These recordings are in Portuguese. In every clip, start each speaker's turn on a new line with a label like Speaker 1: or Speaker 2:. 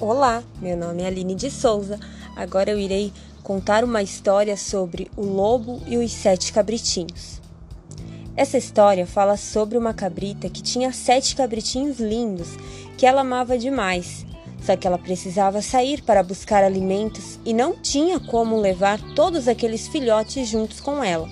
Speaker 1: Olá, meu nome é Aline de Souza. Agora eu irei contar uma história sobre o lobo e os sete cabritinhos. Essa história fala sobre uma cabrita que tinha sete cabritinhos lindos que ela amava demais. Só que ela precisava sair para buscar alimentos e não tinha como levar todos aqueles filhotes juntos com ela.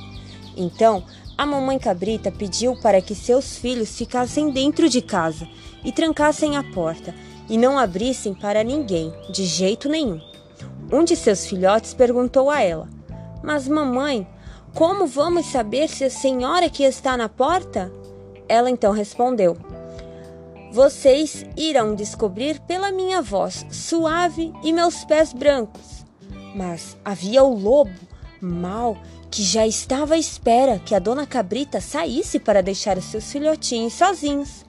Speaker 1: Então, a mamãe cabrita pediu para que seus filhos ficassem dentro de casa e trancassem a porta e não abrissem para ninguém, de jeito nenhum. Um de seus filhotes perguntou a ela: Mas, mamãe, como vamos saber se a senhora que está na porta? Ela então respondeu: Vocês irão descobrir pela minha voz suave e meus pés brancos. Mas havia o lobo, mau, que já estava à espera que a dona Cabrita saísse para deixar os seus filhotinhos sozinhos.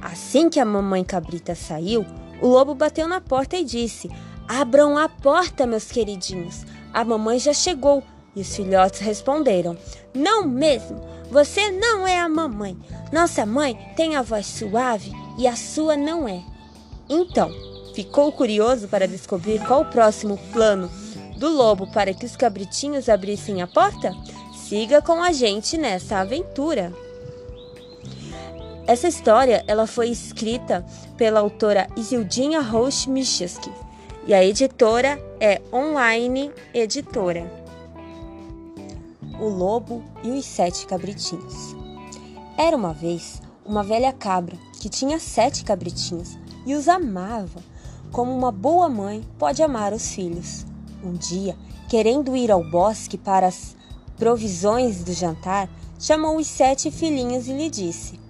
Speaker 1: Assim que a mamãe Cabrita saiu, o lobo bateu na porta e disse: Abram a porta, meus queridinhos. A mamãe já chegou. E os filhotes responderam: Não mesmo, você não é a mamãe. Nossa mãe tem a voz suave e a sua não é. Então, ficou curioso para descobrir qual o próximo plano do lobo para que os cabritinhos abrissem a porta? Siga com a gente nessa aventura. Essa história ela foi escrita pela autora Isildinha Roche Micheski e a editora é Online Editora. O Lobo e os Sete Cabritinhos Era uma vez uma velha cabra que tinha sete cabritinhos e os amava, como uma boa mãe pode amar os filhos. Um dia, querendo ir ao bosque para as provisões do jantar, chamou os sete filhinhos e lhe disse: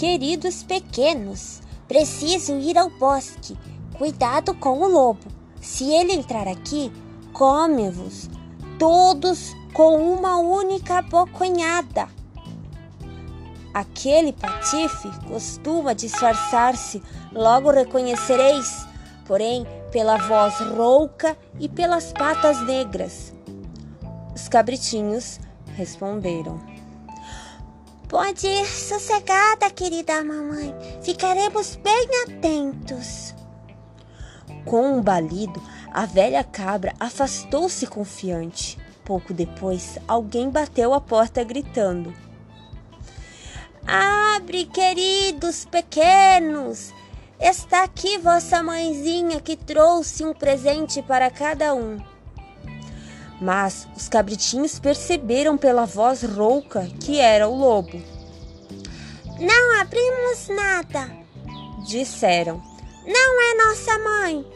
Speaker 1: Queridos pequenos, preciso ir ao bosque. Cuidado com o lobo. Se ele entrar aqui, come-vos todos com uma única bocanhada. Aquele patife costuma disfarçar-se, logo reconhecereis, porém pela voz rouca e pelas patas negras. Os cabritinhos responderam: Pode ir sossegada, querida mamãe. Ficaremos bem atentos. Com um balido, a velha cabra afastou-se confiante. Pouco depois, alguém bateu a porta gritando: Abre, queridos pequenos! Está aqui vossa mãezinha que trouxe um presente para cada um. Mas os cabritinhos perceberam pela voz rouca que era o lobo. Não abrimos nada, disseram. Não é nossa mãe.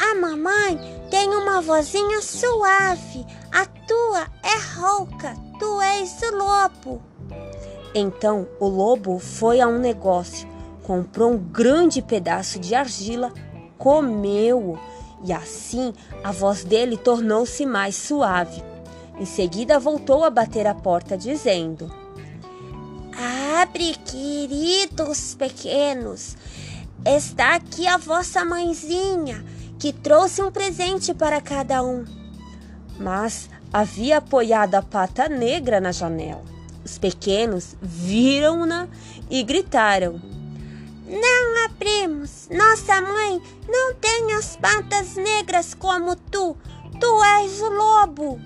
Speaker 1: A mamãe tem uma vozinha suave, a tua é rouca, tu és o lobo. Então o lobo foi a um negócio comprou um grande pedaço de argila, comeu-o e assim a voz dele tornou-se mais suave. Em seguida voltou a bater a porta, dizendo: Abre, queridos pequenos, está aqui a vossa mãezinha, que trouxe um presente para cada um. Mas havia apoiado a pata negra na janela. Os pequenos viram-na e gritaram: não abrimos. Nossa mãe não tem as patas negras como tu. Tu és o lobo.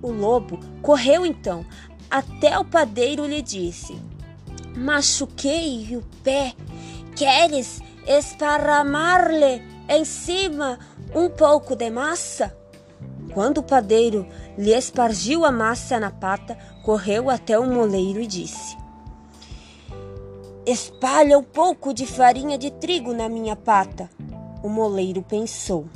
Speaker 1: O lobo correu então até o padeiro lhe disse: Machuquei o pé. Queres esparramar-lhe em cima um pouco de massa? Quando o padeiro lhe espargiu a massa na pata, correu até o moleiro e disse: Espalha um pouco de farinha de trigo na minha pata. O moleiro pensou.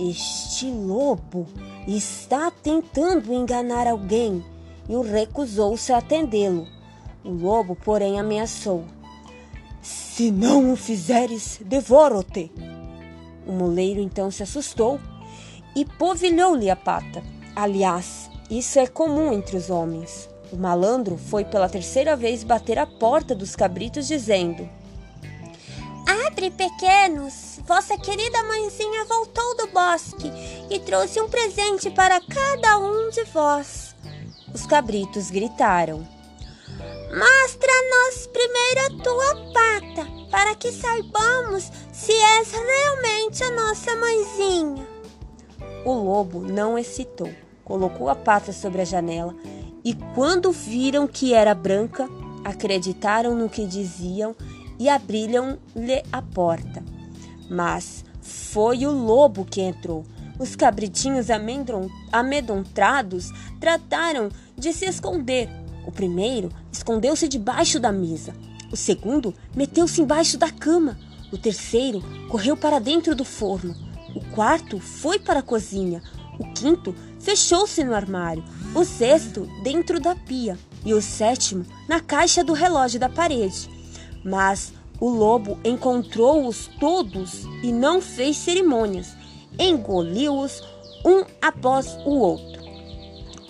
Speaker 1: Este lobo está tentando enganar alguém e recusou-se a atendê-lo. O lobo, porém, ameaçou: Se não o fizeres, devoro-te. O moleiro então se assustou e povilhou-lhe a pata. Aliás, isso é comum entre os homens. O malandro foi pela terceira vez bater a porta dos cabritos, dizendo: Abre, pequenos! Vossa querida mãezinha voltou do bosque e trouxe um presente para cada um de vós. Os cabritos gritaram: Mostra-nos primeiro a tua pata, para que saibamos se és realmente a nossa mãezinha. O lobo não hesitou, colocou a pata sobre a janela e, quando viram que era branca, acreditaram no que diziam e abriram-lhe a porta. Mas foi o lobo que entrou. Os cabritinhos amedrontados trataram de se esconder. O primeiro escondeu-se debaixo da mesa. O segundo meteu-se embaixo da cama. O terceiro correu para dentro do forno. O quarto foi para a cozinha. O quinto fechou-se no armário. O sexto dentro da pia. E o sétimo na caixa do relógio da parede. Mas o lobo encontrou-os todos e não fez cerimônias. Engoliu-os um após o outro.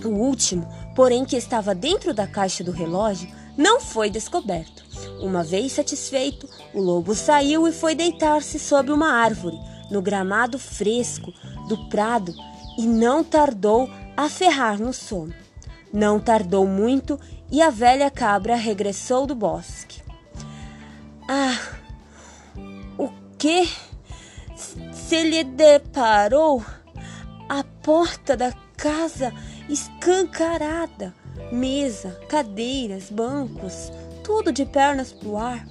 Speaker 1: O último, porém, que estava dentro da caixa do relógio, não foi descoberto. Uma vez satisfeito, o lobo saiu e foi deitar-se sob uma árvore, no gramado fresco do prado, e não tardou a ferrar no sono. Não tardou muito e a velha cabra regressou do bosque. Ah, o que se lhe deparou? A porta da casa escancarada, mesa, cadeiras, bancos, tudo de pernas pro ar,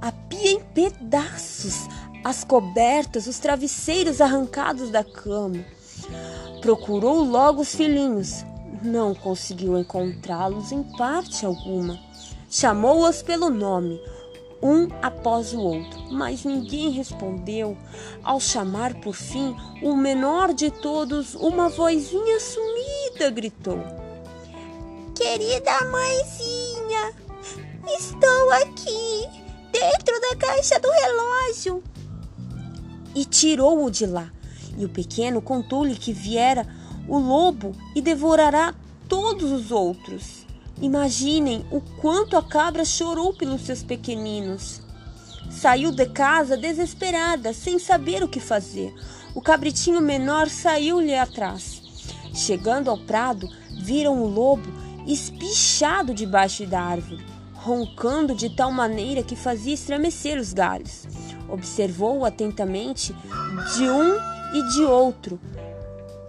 Speaker 1: a pia em pedaços, as cobertas, os travesseiros arrancados da cama. Procurou logo os filhinhos, não conseguiu encontrá-los em parte alguma. Chamou-os pelo nome, um após o outro, mas ninguém respondeu. Ao chamar por fim o menor de todos, uma vozinha sumida gritou: Querida mãezinha, estou aqui, dentro da caixa do relógio. E tirou-o de lá. E o pequeno contou-lhe que viera o lobo e devorará todos os outros. Imaginem o quanto a cabra chorou pelos seus pequeninos. Saiu de casa desesperada, sem saber o que fazer. O cabritinho menor saiu-lhe atrás. Chegando ao prado, viram o lobo espichado debaixo da árvore, roncando de tal maneira que fazia estremecer os galhos. Observou atentamente de um e de outro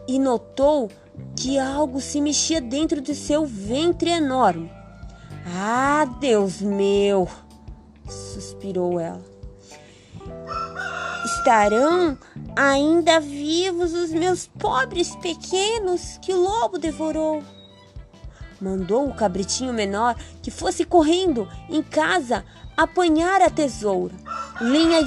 Speaker 1: e notou que algo se mexia dentro de seu ventre enorme. Ah, Deus meu! suspirou ela. Estarão ainda vivos os meus pobres pequenos que o lobo devorou. Mandou o cabritinho menor que fosse correndo em casa apanhar a tesoura, linha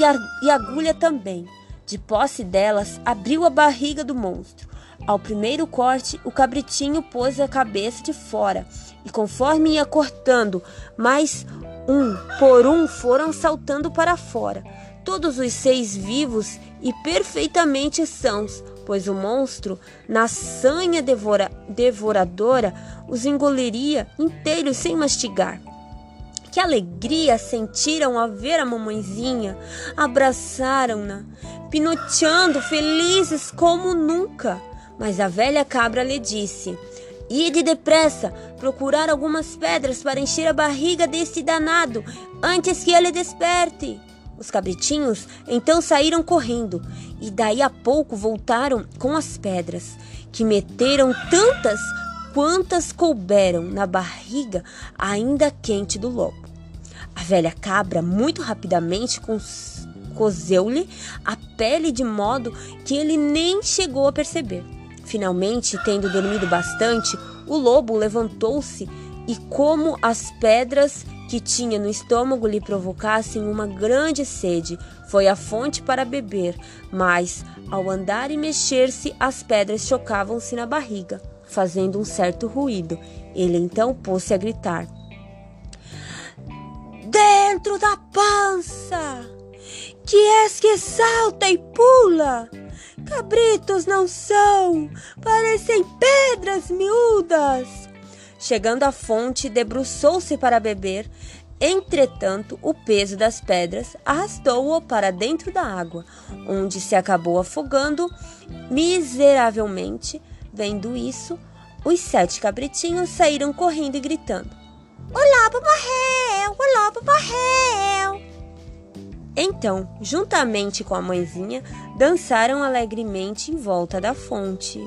Speaker 1: e agulha também. De posse delas, abriu a barriga do monstro ao primeiro corte, o cabritinho pôs a cabeça de fora, e conforme ia cortando, mais um por um foram saltando para fora, todos os seis vivos e perfeitamente sãos, pois o monstro, na sanha devora, devoradora, os engoliria inteiros sem mastigar. Que alegria sentiram ao ver a mamãezinha! Abraçaram-na, pinoteando felizes como nunca. Mas a velha cabra lhe disse: Ide depressa, procurar algumas pedras para encher a barriga desse danado, antes que ele desperte. Os cabritinhos então saíram correndo, e daí a pouco voltaram com as pedras, que meteram tantas quantas couberam na barriga ainda quente do lobo. A velha cabra, muito rapidamente, cozeu-lhe a pele de modo que ele nem chegou a perceber. Finalmente, tendo dormido bastante, o lobo levantou-se e, como as pedras que tinha no estômago lhe provocassem uma grande sede, foi à fonte para beber, mas, ao andar e mexer-se, as pedras chocavam-se na barriga, fazendo um certo ruído. Ele então pôs-se a gritar: Dentro da pança! Que és que salta e pula? Cabritos não são, parecem pedras miúdas. Chegando à fonte, debruçou-se para beber. Entretanto, o peso das pedras arrastou-o para dentro da água, onde se acabou afogando miseravelmente. Vendo isso, os sete cabritinhos saíram correndo e gritando: O lobo morreu! O lobo morreu! Então, juntamente com a mãezinha, dançaram alegremente em volta da fonte.